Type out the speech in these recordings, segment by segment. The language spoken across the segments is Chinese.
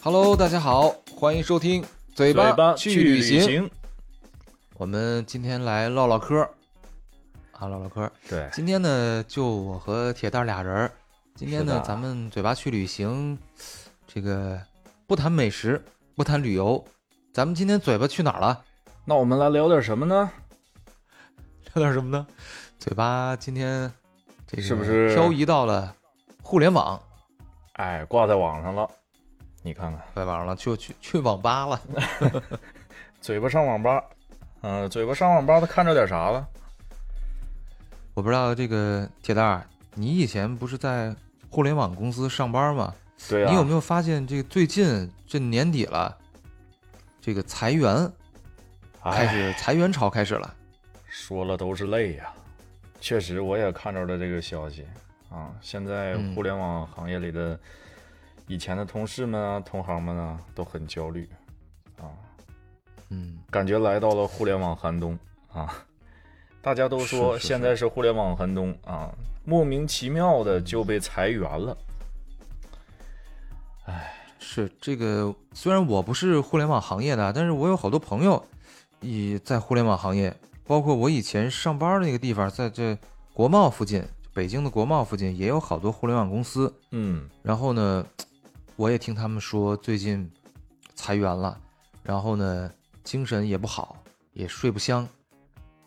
Hello，大家好，欢迎收听嘴嘴巴去旅行。我们今天来唠唠嗑儿啊，唠唠嗑儿。对，今天呢，就我和铁蛋儿俩人儿。今天呢，咱们嘴巴去旅行，这个不谈美食，不谈旅游，咱们今天嘴巴去哪儿了？那我们来聊点什么呢？聊点什么呢？嘴巴今天这个是不是漂移到了互联网？哎，挂在网上了，你看看，在网上了，去去去网吧了。嘴巴上网吧，嗯、嘴巴上网吧，他看着点啥了？我不知道这个铁蛋儿，你以前不是在互联网公司上班吗？对啊、你有没有发现这个最近这年底了，这个裁员开哎，始裁员潮开始了。说了都是泪呀、确实，我也看着了这个消息啊。现在嗯互联网行业里的以前的同事们啊、同行们啊，都很焦虑啊，嗯，感觉来到了互联网寒冬啊。大家都说现在是互联网寒冬啊，莫名其妙的就被裁员了。哎是这个。虽然我不是互联网行业的，但是我有好多朋友也在互联网行业，包括我以前上班的那个地方，在这国贸附近，北京的国贸附近也有好多互联网公司。嗯，然后呢，我也听他们说最近裁员了，然后呢，精神也不好，也睡不香。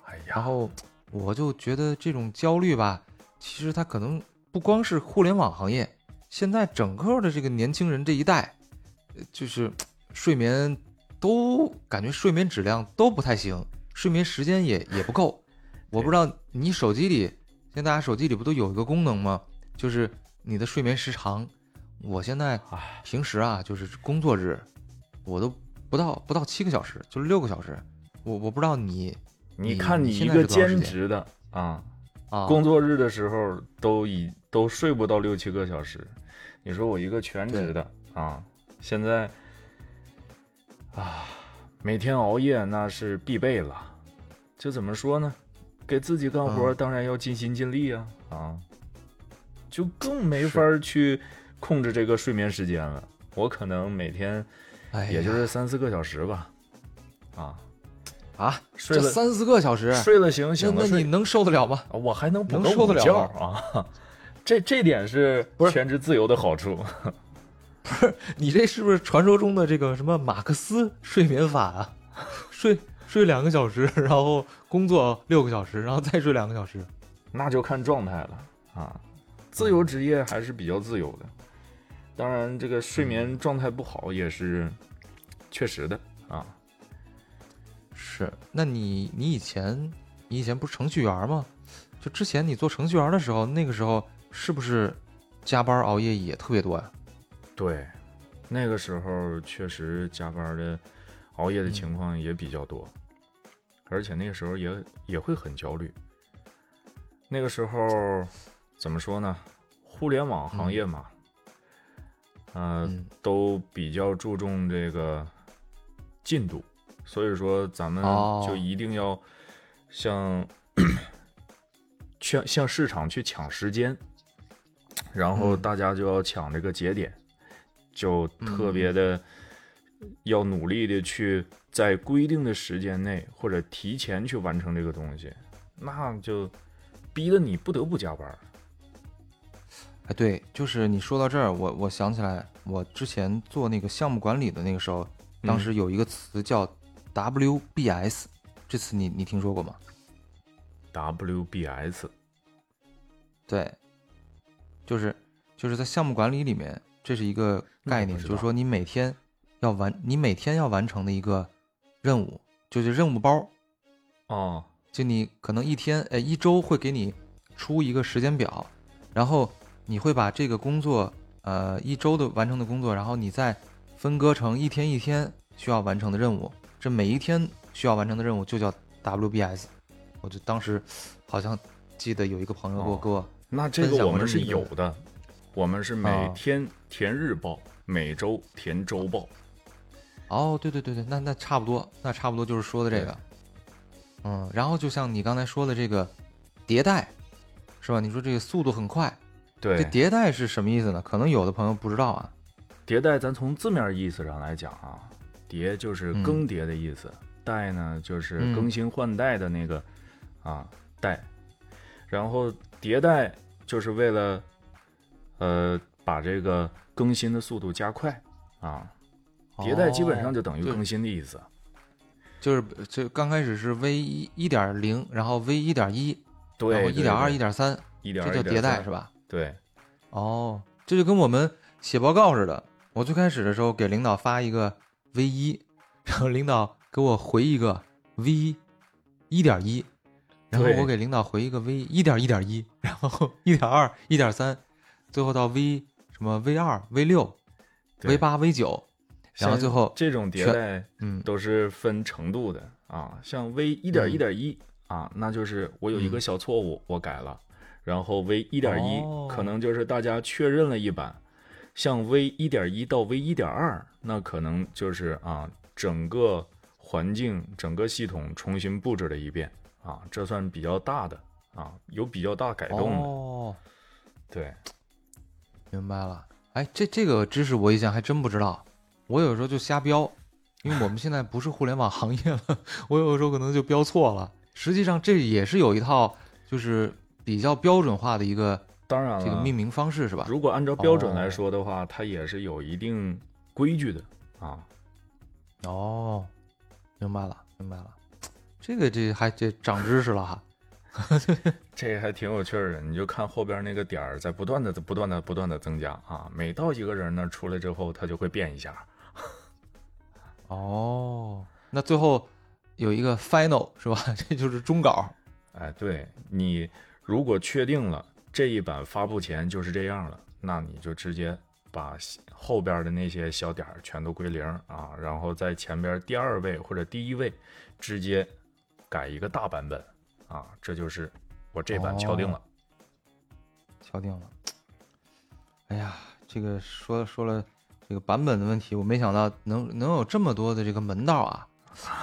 哎呀，然后我就觉得这种焦虑吧，其实它可能不光是互联网行业，现在整个的这个年轻人这一代，呃就是睡眠都感觉睡眠质量都不太行，睡眠时间也也不够。我不知道你手机里，现在大家手机里不都有一个功能吗？就是你的睡眠时长。我现在唉平时啊，就是工作日，我都不到不到七个小时，就是六个小时。我我不知道你你你看你一个兼职的啊，啊，工作日的时候都已都睡不到六七个小时，你说我一个全职的啊，现在啊每天熬夜那是必备了，这怎么说呢？给自己干活嗯当然要尽心尽力啊啊，就更没法去控制这个睡眠时间了。我可能每天哎，也就是三四个小时吧，啊，啊，睡了这三四个小时，睡了醒，那醒了睡那你能受得了吗？啊，我还能不能受得了啊，这这点是不是全职自由的好处。不是你这是不是传说中的这个什么马克思睡眠法啊？睡睡两个小时，然后工作六个小时，然后再睡两个小时。那就看状态了啊，自由职业还是比较自由的。当然，这个睡眠状态不好也是确实的啊。是，那你你以前你以前不是程序员吗？就之前你做程序员的时候，那个时候是不是加班熬夜也特别多呀？对，那个时候确实加班的、熬夜的嗯情况也比较多，而且那个时候也也会很焦虑。那个时候怎么说呢？互联网行业嘛，呃，嗯都比较注重这个进度，所以说咱们哦就一定要向、向向市场去抢时间，然后嗯大家就要抢这个节点，就特别的要努力的去在规定的时间内或者提前去完成这个东西，那就逼得你不得不加班儿。哎，对，就是你说到这儿，我我想起来，我之前做那个项目管理的那个时候，当嗯时有一个词叫 WBS，、这词你你听说过吗？WBS 对，就是就是在项目管理里面，这是一个概念，就是说你每天要完，你每天要完成的一个任务，就是任务包。哦，就你可能一天，呃，一周会给你出一个时间表，然后你会把这个工作，呃，一周的完成的工作，然后你再分割成一天一天需要完成的任务。这每一天需要完成的任务就叫 WBS。我就当时好像记得有一个朋友给我哦给我那这个我们是有的，我们是每哦天填日报，每周填周报。哦，对对对对，那那差不多，那差不多就是说的这个。嗯，然后就像你刚才说的这个迭代，是吧？你说这个速度很快，这对，迭代是什么意思呢？可能有的朋友不知道啊。迭代咱从字面意思上来讲啊，迭就是嗯更迭的意思，代呢就是嗯更新换代的那个、啊代，然后迭代就是为了呃把这个更新的速度加快啊，迭代基本上就等于更新的意思。就是这刚开始是 V 一一点零，然后 V 一点一，对，一点二、一一点三，这叫迭代是？吧？对，哦，这就跟我们写报告似的。我最开始的时候给领导发一个 V 一，然后领导给我回一个 V 一点一，然后我给领导回一个 V 一点一点一，然后一点二、一点三，最后到 V 什么 V 二、V 六、V 八、V 九，然后最后这种迭全代嗯。都是分程度的啊，像 V 一点一点一啊，那就是我有一个嗯。小错误，我改了，然后 V 一点一哦可能就是大家确认了一版，像 V 一点一到 V 一点二，那可能就是啊整个环境、整个系统重新布置了一遍啊，这算比较大的啊，有比较大改动的，哦，对，明白了。哎，这这个知识我以前还真不知道，我有时候就瞎标，因为我们现在不是互联网行业了，我有时候可能就标错了。实际上这也是有一套就是比较标准化的一个当然了，这个命名方式是吧？如果按照标准来哦说的话，它也是有一定规矩的啊。哦，明白了，明白了。这个这还这长知识了哈。这还挺有趣儿的，你就看后边那个点儿在不断的、不断的、不断的增加啊。每到一个人那儿出来之后，他就会变一下。哦，那最后有一个 final 是吧？这就是终稿。哎，对你如果确定了这一版发布前就是这样了，那你就直接把后边的那些小点全都归零啊，然后在前边第二位或者第一位直接改一个大版本啊，这就是我这版敲定了。敲定了。哎呀，这个说说了这个版本的问题，我没想到能能有这么多的这个门道啊！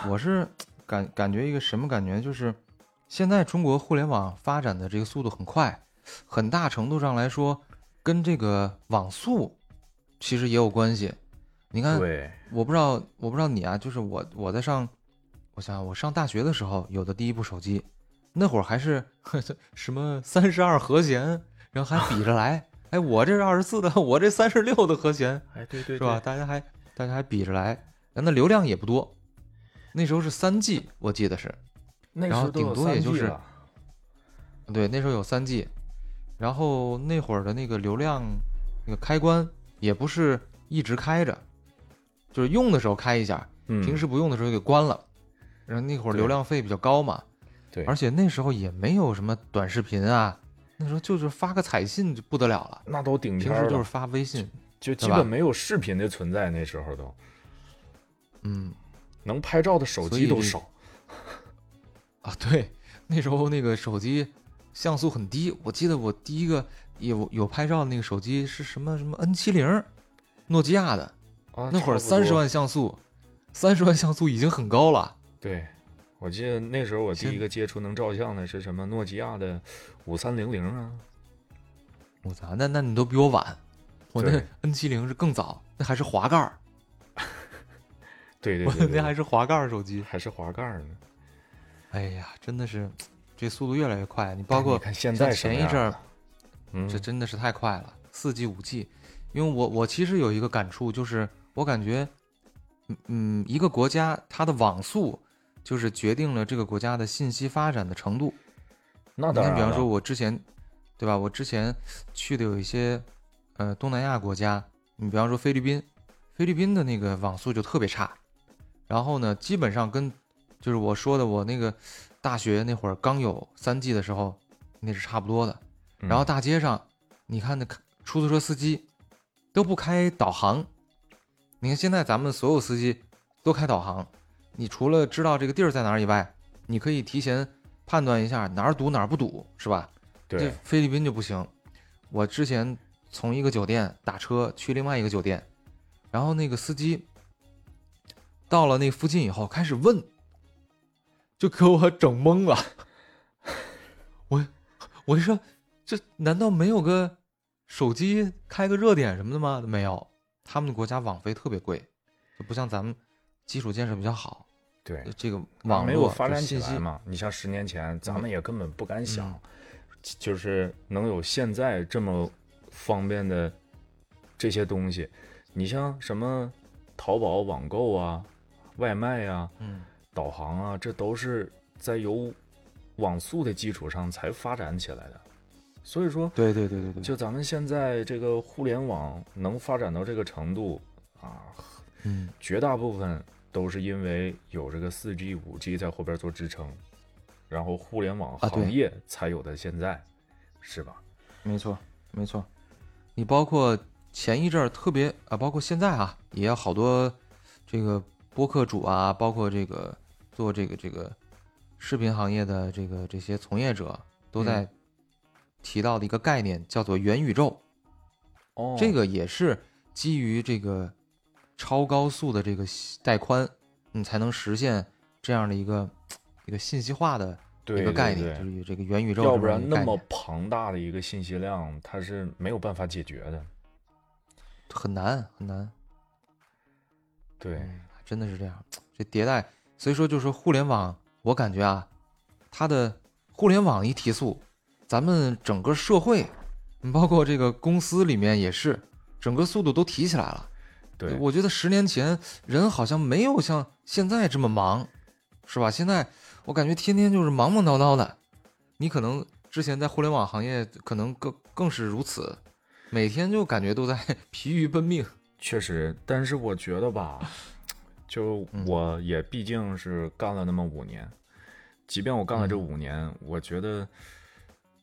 我是感感觉一个什么感觉，就是现在中国互联网发展的这个速度很快，很大程度上来说跟这个网速其实也有关系。你看，我不知道，我不知道你啊，就是我我在上，我想想我上大学的时候有的第一部手机，那会儿还是 什么三十二和弦，然后还比着来，哎，我这是二十四的，我这三十六的和弦，哎，对对是吧？？大家还大家还比着来，那流量也不多，那时候是三 G，我记得是，然后那时候顶多也就是对，那时候有三 G，然后那会儿的那个流量那个开关也不是一直开着，就是用的时候开一下，嗯，平时不用的时候给关了。然后那会儿流量费比较高嘛，对，而且那时候也没有什么短视频啊，那时候就是发个彩信就不得了了，那都顶天儿了，平时就是发微信，就基本没有视频的存在，那时候都嗯能拍照的手机都少。啊，对，那时候那个手机像素很低，我记得我第一个有有拍照的那个手机是什么什么 N 七零，诺基亚的，啊那会儿三十万像素，三十万像素已经很高了。对，我记得那时候我第一个接触能照相的是什么诺基亚的五三零零啊，我操，那那你都比我晚，我那 N 七零是更早，那还是滑盖儿，我对对对对那还是滑盖儿手机。还是滑盖儿呢。哎呀，真的是，这速度越来越快。你包括你看现在前一阵儿，嗯，这真的是太快了，四 G、五 G。因为我我其实有一个感触，就是我感觉，嗯嗯，一个国家它的网速就是决定了这个国家的信息发展的程度。你看，那当然比方说，我之前，对吧？我之前去的有一些，呃，东南亚国家，你比方说菲律宾，菲律宾的那个网速就特别差，然后呢，基本上跟就是我说的我那个大学那会儿刚有三 G 的时候，那是差不多的。然后嗯大街上，你看那出租车司机都不开导航，你看现在咱们所有司机都开导航，你除了知道这个地儿在哪儿以外，你可以提前判断一下哪儿堵哪儿不堵，是吧？这对，菲律宾就不行。我之前从一个酒店打车去另外一个酒店，然后那个司机到了那附近以后开始问，就给我整懵了。我我一说，这难道没有个手机开个热点什么的吗？没有，他们的国家网费特别贵，就不像咱们基础建设比较好，对，这个网络没有发展就信息起来嘛。你像十年前，咱们也根本不敢想，嗯就是能有现在这么方便的这些东西。你像什么淘宝网购啊、外卖啊、嗯，导航啊，这都是在有网速的基础上才发展起来的。所以说，对对对对对，就咱们现在这个互联网能发展到这个程度啊，嗯绝大部分都是因为有这个四 G、五 G 在后边做支撑，然后互联网行业才有的现在，是吧？没错，没错。你包括前一阵儿特别啊，包括现在啊，也有好多这个播客主啊，包括这个做这个这个视频行业的这个这些从业者都在嗯提到的一个概念，叫做元宇宙。哦这个也是基于这个超高速的这个带宽，你才能实现这样的一个一个信息化的对一个概念，就是这个元宇宙要不然那么庞大的一个信息量，它是没有办法解决的。很难很难。对，嗯，真的是这样。这迭代，所以说就是互联网，我感觉啊，它的互联网一提速，咱们整个社会，嗯包括这个公司里面也是，整个速度都提起来了。对，我觉得十年前人好像没有像现在这么忙，是吧？现在我感觉天天就是忙忙叨叨的。你可能之前在互联网行业可能更更是如此，每天就感觉都在 疲于奔命。确实，但是我觉得吧，就嗯。我也毕竟是干了那么五年，即便我干了这嗯。五年，我觉得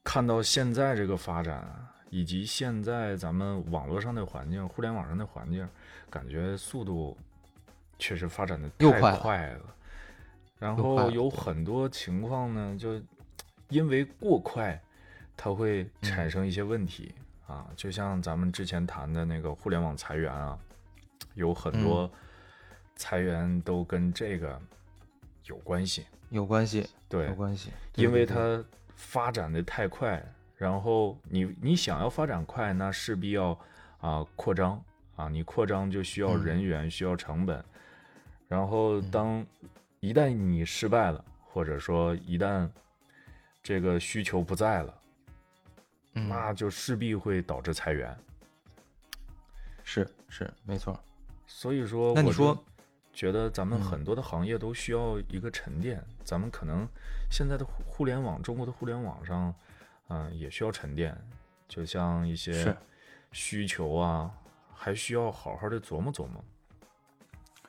看到现在这个发展，以及现在咱们网络上的环境、互联网上的环境，感觉速度确实发展的太又快了快了。然后有很多情况呢，就因为过快，它会嗯。产生一些问题。啊，就像咱们之前谈的那个互联网裁员啊，有很嗯。多裁员都跟这个有关系。有关系，对有，关系，对因为它发展的太快，然后你你想要发展快，那势必要啊扩张啊，你扩张就需要嗯。人员，需要成本，然后当一旦你失败了，或者说一旦这个需求不在了，嗯那。就势必会导致裁员。是是没错，所以说，那你说觉得咱们嗯很多的行业都需要一个沉淀，咱们可能现在的互互联网，中国的互联网上，嗯、也需要沉淀，就像一些需求啊，还需要好好的琢磨琢磨。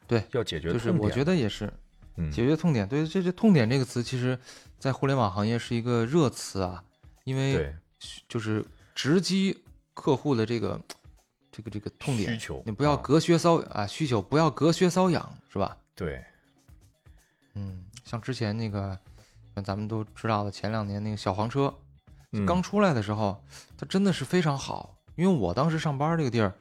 对，要解决就是我觉得，得也是嗯，解决痛点。对，这这痛点这个词，其实在互联网行业是一个热词啊，因为对就是直击客户的这个这个这个痛点需求你不要啊隔靴搔啊，需求不要隔靴搔痒，是吧？对嗯，像之前那个，像咱们都知道的，前两年那个小黄车嗯刚出来的时候，它真的是非常好，因为我当时上班这个地儿，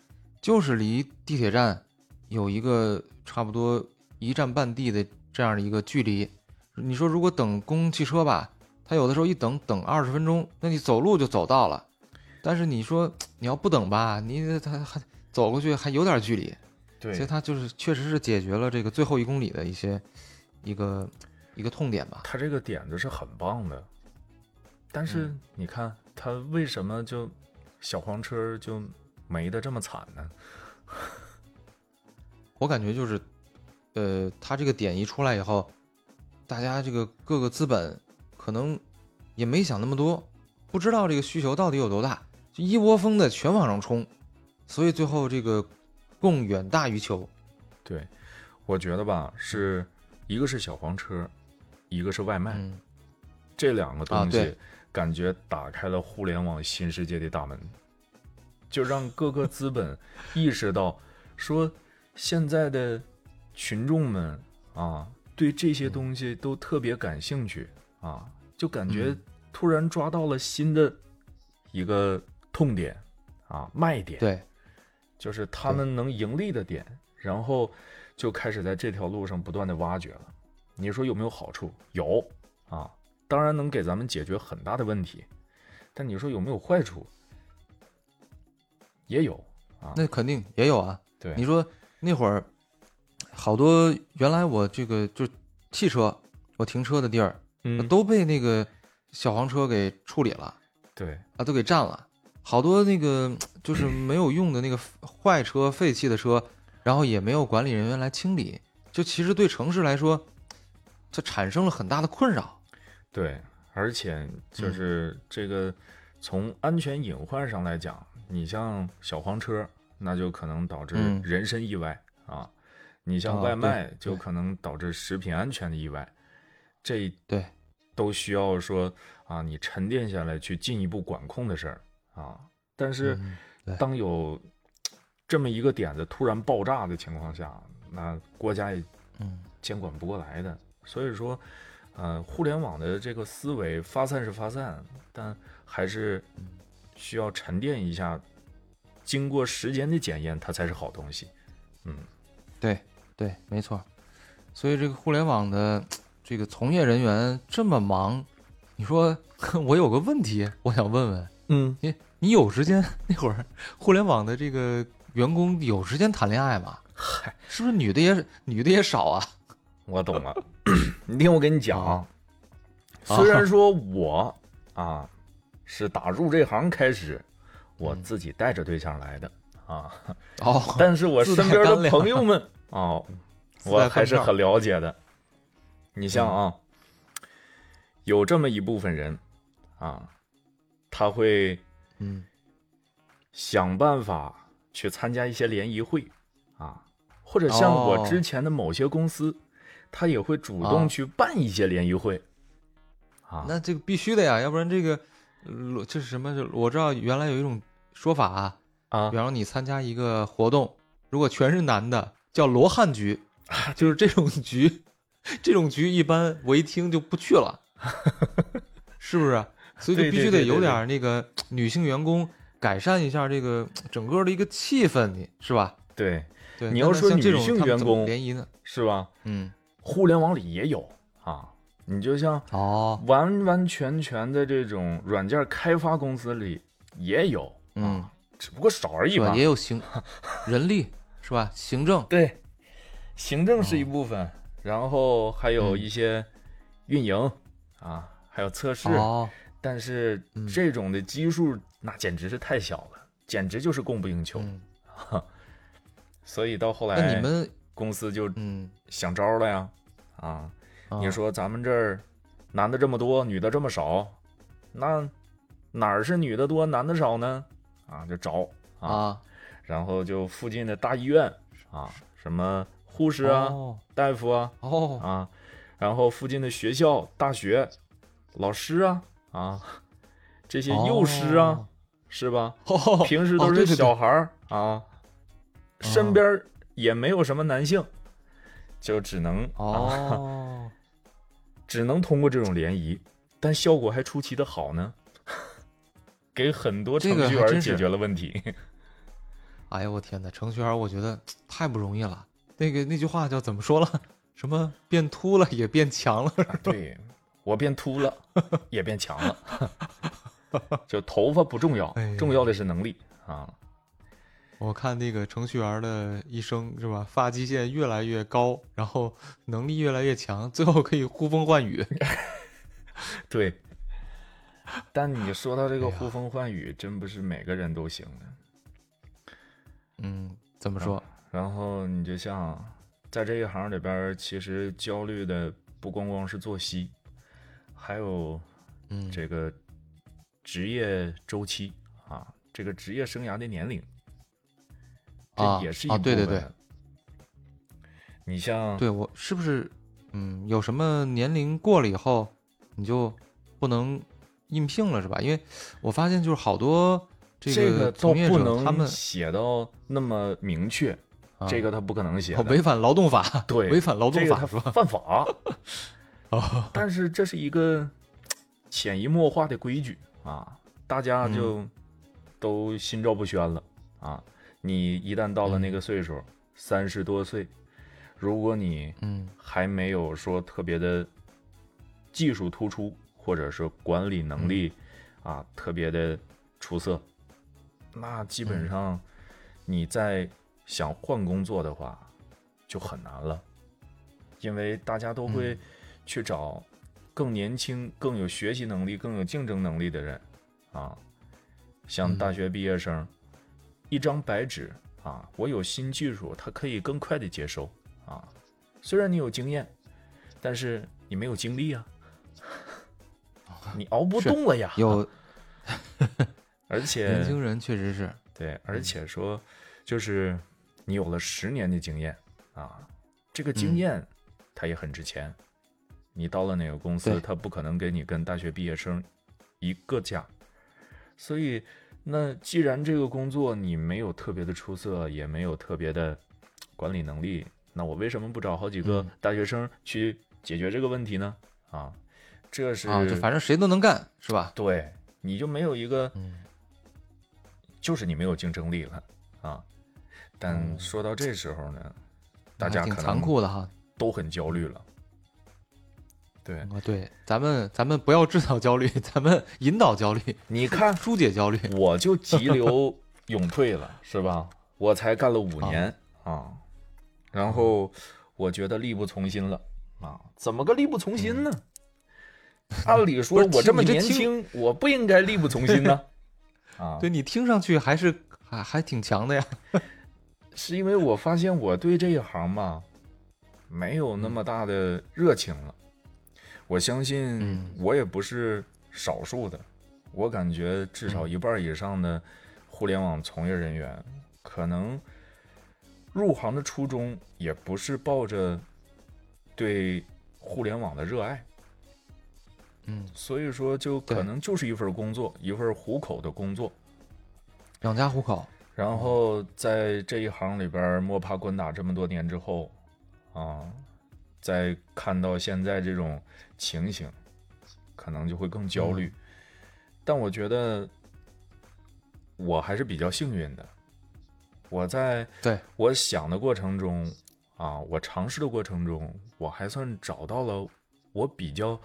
就是离地铁站有一个差不多一站半地的这样的一个距离。你说如果等公共汽车吧，它有的时候一等等二十分钟，那你走路就走到了。但是你说你要不等吧，你他还走过去还有点距离，对所以对，它就是确实是解决了这个最后一公里的一些一个一个痛点吧。他这个点子是很棒的，但是嗯你看他为什么就小黄车就没的这么惨呢？我感觉就是，呃，他这个点一出来以后，大家这个各个资本可能也没想那么多，不知道这个需求到底有多大，就一窝蜂的全往上冲，所以最后这个供远大于求。对，我觉得吧，是一个是小黄车，一个是外卖，嗯，这两个东西啊感觉打开了互联网新世界的大门，就让各个资本意识到，说现在的群众们啊，对这些东西都特别感兴趣啊，就感觉嗯突然抓到了新的一个痛点啊，卖点。对，就是他们能盈利的点，然后就开始在这条路上不断的挖掘了。你说有没有好处？有啊，当然能给咱们解决很大的问题，但你说有没有坏处？也有啊。那肯定也有啊。对，你说那会儿好多原来我这个就汽车我停车的地儿嗯，都被那个小黄车给处理了对，啊，都给占了。好多那个 就是没有用的那个坏车、废弃的车，然后也没有管理人员来清理，就其实对城市来说，这产生了很大的困扰。对，而且就是这个从安全隐患上来讲，你像小黄车，那就可能导致嗯人身意外、啊；你像外卖，就可能导致食品安全的意外。这对，都需要说啊，你沉淀下来去进一步管控的事儿啊。但是当有这么一个点子突然爆炸的情况下，那国家也嗯监管不过来的。所以说，呃，互联网的这个思维发散是发散，但还是需要沉淀一下，经过时间的检验，它才是好东西。嗯，对对，没错。所以这个互联网的这个从业人员这么忙，你说 我有个问题，我想问问嗯，你，你有时间 那会儿互联网的这个员工有时间谈恋爱吗？嗨，是不是女的也女的也少啊？我懂了。你听我跟你讲啊，啊虽然说我啊是打入这行开始，我嗯自己带着对象来的啊，哦，但是我身边的朋友们啊，我还是很了解的。你像啊，有这么一部分人啊，他会嗯想办法去参加一些联谊会啊，或者像我哦之前的某些公司，他也会主动啊去办一些联谊会啊。那这个必须的呀，要不然这个呃这是什么？我知道原来有一种说法啊，啊比方说你参加一个活动，如果全是男的，叫罗汉局，就是这种局，这种局一般我一听就不去了，是不是？所以就必须得有点儿那个女性员工改善一下这个整个的一个气氛，你是吧？对，对，你要说女性员工联谊呢？是吧？嗯，互联网里也有啊。你就像哦，完完全全的这种软件开发公司里也有，嗯，只不过少而已吧？也有行人力 是吧？行政，对，行政是一部分，然后还有嗯一些运营、啊，还有测试。哦，但是嗯。这种的基数那简直是太小了，简直就是供不应求。嗯，所以到后来，那你们，公司就嗯，想招了呀，啊，你啊说咱们这儿男的这么多，女的这么少，那哪儿是女的多，男的少呢？啊，就找啊，啊，然后就附近的大医院啊，什么护士啊、哦大夫啊哦，啊，然后附近的学校、大学、老师啊啊，这些幼师啊，哦是吧？哦，平时都是小孩儿、啊，身边也没有什么男性，就只能啊，哦，只能通过这种联谊，但效果还出奇的好呢，给很多程序员解决了问题。哎呀，我天哪，程序员我觉得太不容易了。那个那句话叫怎么说了？什么变秃了也变强了？啊对我变秃了，也变强了，就头发不重要重要的是能力啊。我看那个程序员的一生是吧，发际线越来越高，然后能力越来越强，最后可以呼风唤雨。对，但你说到这个呼风唤雨，真不是每个人都行的。嗯，怎么说？然后你就像在这一行里边，其实焦虑的不光光是作息，还有嗯，这个职业周期啊，这个职业生涯的年龄，啊这也是一啊对对部分你像对我是不是嗯有什么年龄过了以后你就不能应聘了是吧？因为我发现就是好多这这个倒从业不者他们写到那么明确，啊这个他不可能写违反劳动法，对违反劳动法是吧？犯法。哦，但是这是一个潜移默化的规矩啊，大家嗯。就都心照不宣了啊。你一旦到了嗯。那个岁数，三十多岁，如果你嗯。还没有说特别的技术突出，或者是管理能力嗯。啊特别的出色，那基嗯本上你在想换工作的话，就很难了，因为大家都会去找更年轻、更有学习能力、更有竞争能力的人啊。像大学毕业生，一张白纸啊，我有新技术，他可以更快的接收啊。虽然你有经验，但是你没有精力啊，你熬不动了呀。有，而且年轻人确实是对，而且说就是你有了十年的经验啊，这个经验它也很值钱。你到了哪个公司，他不可能给你跟大学毕业生一个价。所以，那既然这个工作你没有特别的出色，也没有特别的管理能力，那我为什么不找好几个嗯大学生去解决这个问题呢？啊，这是啊，就反正谁都能干，是吧？对，你就没有一个，嗯就是你没有竞争力了啊。但嗯说到这时候呢，大还挺残家可能酷的哈。都很焦虑了。对，啊，对，咱们咱们不要制造焦虑，咱们引导焦虑，你看，疏解焦虑。我就急流勇退了，是吧？我才干了五年啊，然后我觉得力不从心了啊，怎么个力不从心呢？按理 说我这么年轻，我不应该力不从心呢。啊，对你听上去还是还还挺强的呀。是因为我发现我对这一行吧，没有那么大的热情了。我相信嗯我也不是少数的，我感觉至少一半以上的互联网从业人员，可能入行的初衷也不是抱着对互联网的热爱，嗯，所以说就可能就是一份工作，一份糊口的工作。养家糊口。然后在这一行里边摸爬滚打这么多年之后，啊，再看到现在这种情形，可能就会更焦虑。但我觉得我还是比较幸运的，我在对。我想的过程中，啊，我尝试的过程中，我还算找到了我比较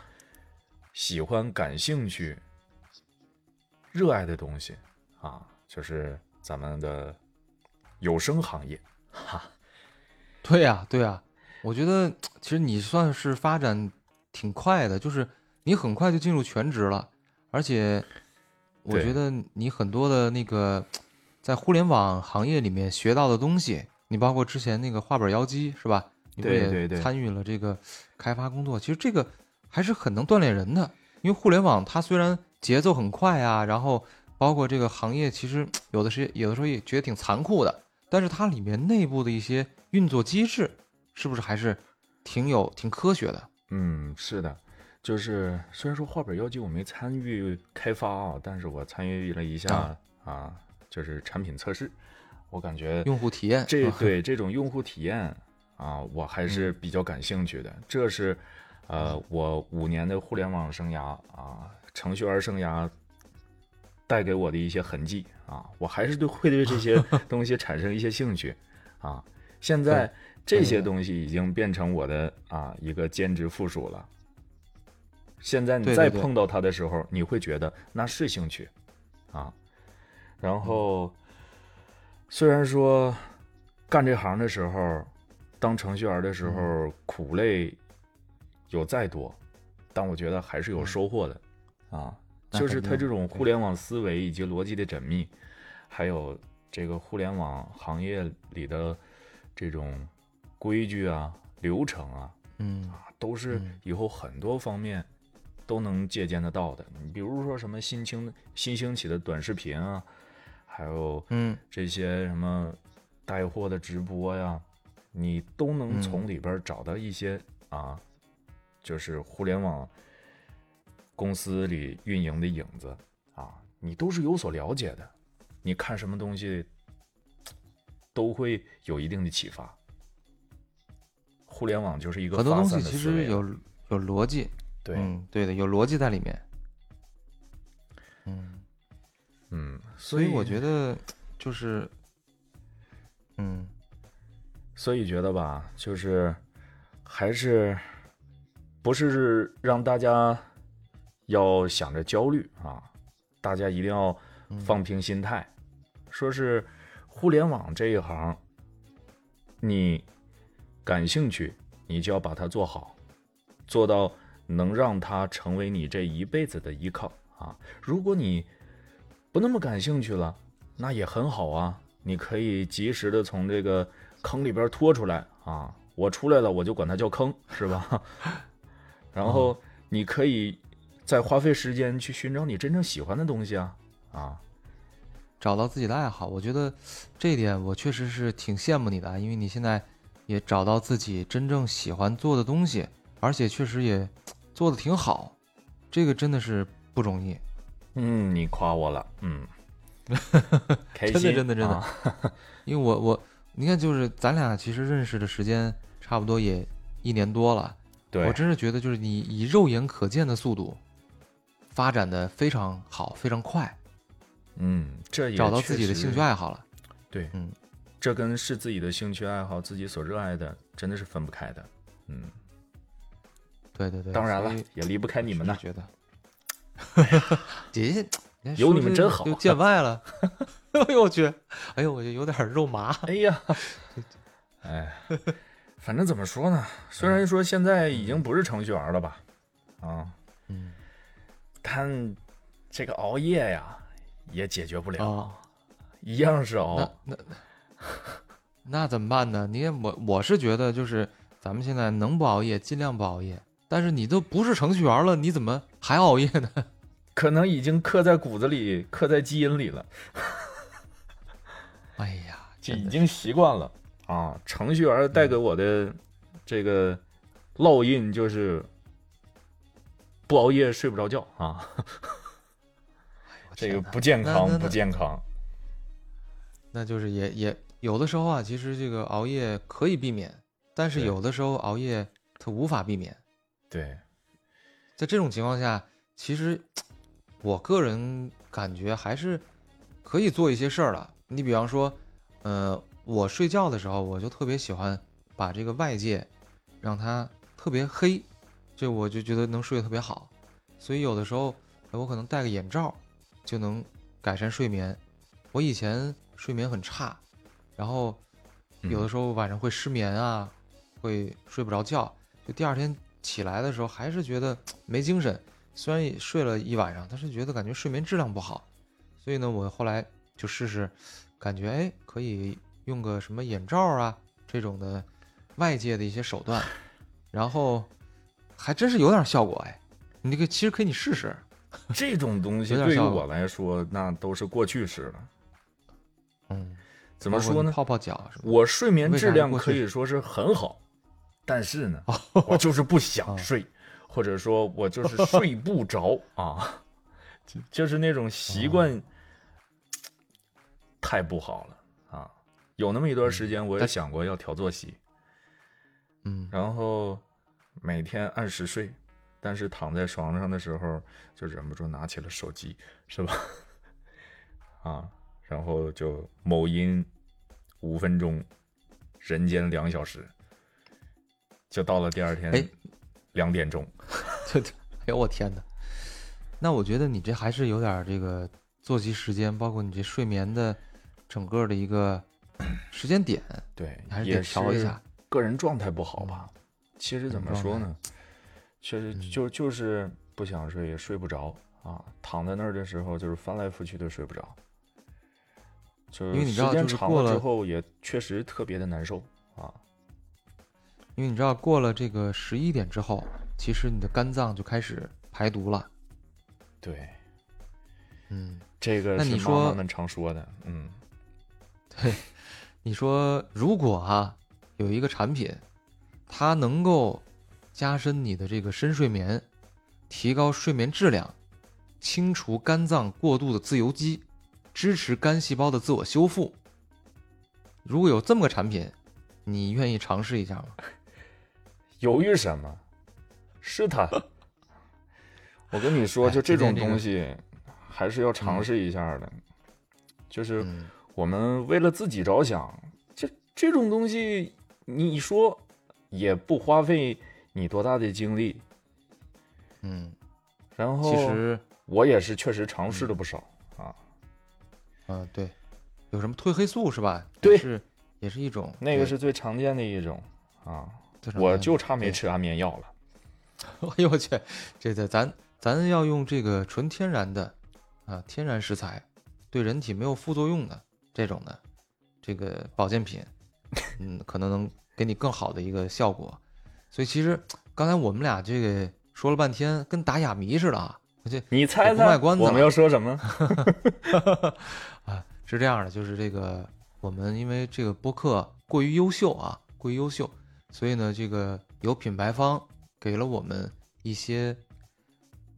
喜欢、感兴趣、热爱的东西啊，就是咱们的有声行业。哈，对呀、对呀、我觉得其实你算是发展挺快的，就是你很快就进入全职了，而且我觉得你很多的那个在互联网行业里面学到的东西，你包括之前那个画本妖姬是吧？你不也对对对参与了这个开发工作？其实这个还是很能锻炼人的，因为互联网它虽然节奏很快啊，然后包括这个行业其实有的时有的时候也觉得挺残酷的，但是它里面内部的一些运作机制，是不是还是挺有挺科学的？嗯，是的，就是虽然说画本妖姬我没参与开发啊，但是我参与了一下啊啊就是产品测试，我感觉用户体验啊这对这种用户体验啊，我还是比较感兴趣的。这是呃我五年的互联网生涯啊，程序员生涯带给我的一些痕迹啊，我还是对会对这些 东西产生一些兴趣啊。现在这些东西已经变成我的啊一个兼职附属了。现在你再碰到它的时候，你会觉得那是兴趣啊。然后，虽然说干这行的时候，当程序员的时候苦累有再多，但我觉得还是有收获的啊。就是肯定它这种互联网思维以及逻辑的缜密，还有这个互联网行业里的这种规矩啊、流程啊，嗯啊都是嗯以后很多方面都能借鉴得到的。你比如说什么新兴新兴起的短视频啊，还有嗯这些什么带货的直播呀，你都能嗯从里边找到一些、啊，就是互联网公司里运营的影子啊，你都是有所了解的。你看什么东西都会有一定的启发。互联网就是一个很多东西其实有有逻辑，对，嗯，对的，有逻辑在里面。嗯，嗯，所以我觉得就是，嗯所以觉得吧，就是还是不是让大家要想着焦虑啊，大家一定要放平心态。说是互联网这一行你感兴趣，你就要把它做好，做到能让它成为你这一辈子的依靠啊。如果你不那么感兴趣了，那也很好啊，你可以及时的从这个坑里边拖出来啊。我出来了，我就管它叫坑，是吧？然后你可以再花费时间去寻找你真正喜欢的东西啊啊。找到自己的爱好，我觉得这一点我确实是挺羡慕你的，因为你现在也找到自己真正喜欢做的东西，而且确实也做的挺好，这个真的是不容易。嗯，你夸我了，嗯，开心，真的真的真的，啊因为我我你看，就是咱俩其实认识的时间差不多也一年多了，对，我真是觉得就是你以肉眼可见的速度发展的非常好，非常快，嗯，这也找到自己的兴趣爱好了。对，嗯，这跟是自己的兴趣爱好、自己所热爱的，真的是分不开的。嗯，对对对，当然了，也离不开你们呢。觉得，姐姐有你们真好就见外了。哎呦我去，哎呦我就有点肉麻。哎呀，哎，反正怎么说呢？虽然说现在已经不是程序员了吧，啊，嗯但这个熬夜呀，也解决不了，哦，一样是熬。那那 怎么办呢？你看我我是觉得就是咱们现在能不熬夜尽量不熬夜，但是你都不是程序员了，你怎么还熬夜呢？可能已经刻在骨子里，刻在基因里了，哎呀，真的就已经习惯了啊。程序员带给我的这个烙印就是不熬夜睡不着觉啊，这个不健康，不那那那健康。那就是也也有的时候啊，其实这个熬夜可以避免，但是有的时候熬夜它无法避免。对，在这种情况下，其实 我个人感觉还是可以做一些事儿了。你比方说，呃，我睡觉的时候，我就特别喜欢把这个外界让它特别黑，这我就觉得能睡得特别好。所以有的时候，呃我可能戴个眼罩就能改善睡眠。我以前睡眠很差，然后有的时候晚上会失眠啊，会睡不着觉，就第二天起来的时候还是觉得没精神。虽然也睡了一晚上，但是觉得感觉睡眠质量不好，所以呢，我后来就试试，感觉哎可以用个什么眼罩啊这种的外界的一些手段，然后还真是有点效果哎。你这个其实可以你试试，这种东西对于我来说，那都是过去式了。嗯，怎么说呢？泡泡脚？我睡眠质量可以说是很好，但是呢，哦我就是不想睡，或者说我就是睡不着啊，就就是那种习哦惯太不好了啊。有那么一段时间，我也想过要调作息，嗯，然后每天按时睡，但是躺在床上的时候就忍不住拿起了手机，是吧？啊，然后就某音五分钟，人间两小时，就到了第二天哎两点钟。对对，哎呦我天哪！那我觉得你这还是有点儿这个作息时间，包括你这睡眠的整个的一个时间点，对你还，是也得调一下。个人状态不好吧？其实怎么说呢？确实嗯就就是不想睡，也睡不着啊。躺在那儿的时候，就是翻来覆去的睡不着。就因为你知道就是过了之后，也确实特别的难受啊。因为你知道过了这个十一点之后，其实你的肝脏就开始排毒了。对，嗯，这个是你说妈们常说的，嗯，对你说如果啊有一个产品，它能够加深你的这个深睡眠，提高睡眠质量，清除肝脏过度的自由基，支持肝细胞的自我修复。如果有这么个产品，你愿意尝试一下吗？犹豫什么？是它。我跟你说，哎就这种东西，还是要尝试一下的。就是嗯我们为了自己着想，这这种东西，你说也不花费你多大的精力。嗯，然后，其实，我也是确实尝试了不少啊。嗯、对，有什么褪黑素是吧？对也是也是一种。那个是最常见的一种啊，我就差没吃安眠药了。哎呦我去，这这咱咱要用这个纯天然的啊天然食材，对人体没有副作用的这种的这个保健品，嗯，可能能给你更好的一个效果。所以其实刚才我们俩这个说了半天，跟打哑谜似的啊。这你猜猜我们要说什么？啊，是这样的，就是这个我们因为这个播客过于优秀啊，过于优秀，所以呢，这个有品牌方给了我们一些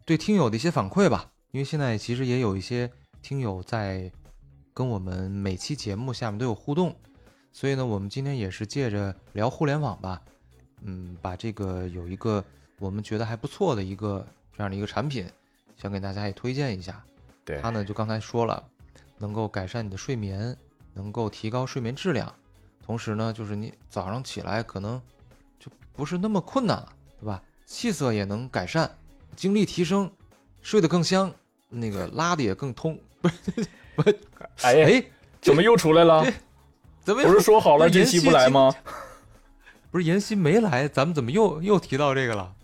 对听友的一些反馈吧。因为现在其实也有一些听友在跟我们每期节目下面都有互动，所以呢，我们今天也是借着聊互联网吧，嗯，把这个有一个我们觉得还不错的一个这样的一个产品，想给大家也推荐一下。对它呢就刚才说了，能够改善你的睡眠，能够提高睡眠质量，同时呢，就是你早上起来可能就不是那么困难了，对吧？气色也能改善，精力提升，睡得更香，那个拉的也更通。不是，不是，哎，哎，怎么又出来了？怎么不是说好了不是这期不来吗？不是妍希没来，咱们怎么又又提到这个了？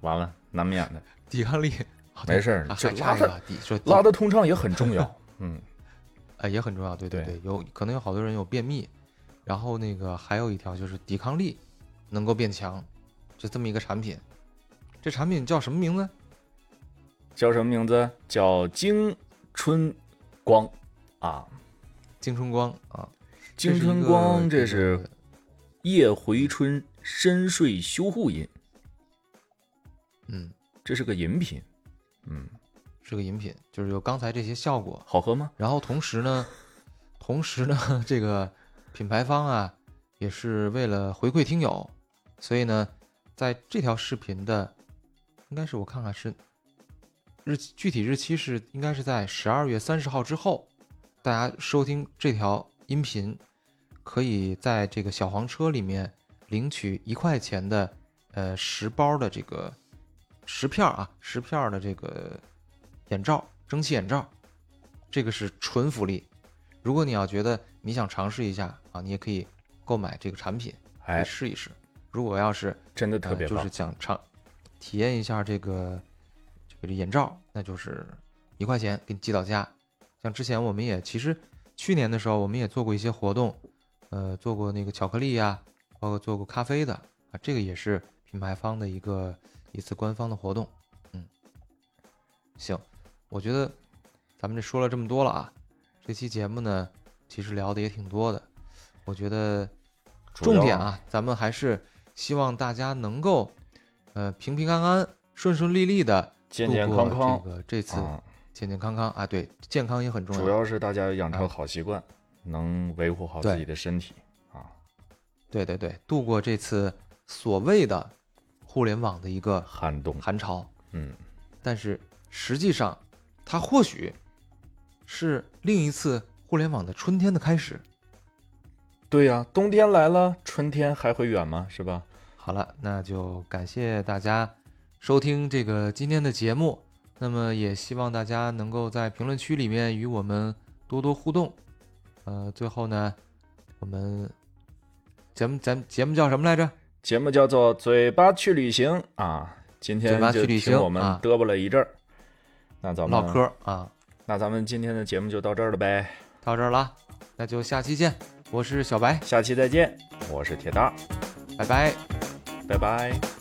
完了，难免的，抵抗力，啊没事儿对啊这拉的还差一个抵说拉的通畅也很重要。嗯，哎，也很重要，对对对对，有可能有好多人有便秘，然后那个还有一条就是抵抗力能够变强，就这么一个产品。这产品叫什么名字？叫什么名字？叫京春光啊，京春光啊，京春光，这是夜回春深睡修护饮，嗯，这是个饮品。嗯，是个饮品，就是有刚才这些效果。好喝吗？然后同时呢，同时呢，这个品牌方啊，也是为了回馈听友，所以呢，在这条视频的，应该是我看看是日具体日期是应该是在十二月三十号之后，大家收听这条音频，可以在这个小黄车里面领取一块钱的呃十包的这个十片儿啊十片儿的这个眼罩，蒸汽眼罩。这个是纯福利。如果你要觉得你想尝试一下啊，你也可以购买这个产品来哎，试一试。如果要是真的特别就是。想尝体验一下这个这个眼罩，那就是一块钱给你寄到家。像之前我们也其实去年的时候，我们也做过一些活动，呃，做过那个巧克力呀、包括做过咖啡的啊，这个也是品牌方的一个一次官方的活动。嗯，行，我觉得咱们这说了这么多了啊，这期节目呢，其实聊的也挺多的。我觉得重点啊，咱们还是希望大家能够，呃，平平安安、顺顺利利的健健康康这个这次啊，健健康康啊，对，健康也很重要。主要是大家养成啊好习惯，能维护好自己的身体啊。对对对，度过这次所谓的互联网的一个寒冬，寒潮，嗯，但是实际上，它或许是另一次互联网的春天的开始。对呀、冬天来了，春天还会远吗？是吧？好了，那就感谢大家收听这个今天的节目。那么也希望大家能够在评论区里面与我们多多互动。呃，最后呢，我们节目咱节目叫什么来着？节目叫做《嘴巴去旅行》啊，今天就听我们啊嘚啵了一阵儿，那咱们唠嗑啊，那咱们今天的节目就到这儿了呗，到这儿了，那就下期见。我是小白，下期再见，我是铁蛋，拜拜。拜拜。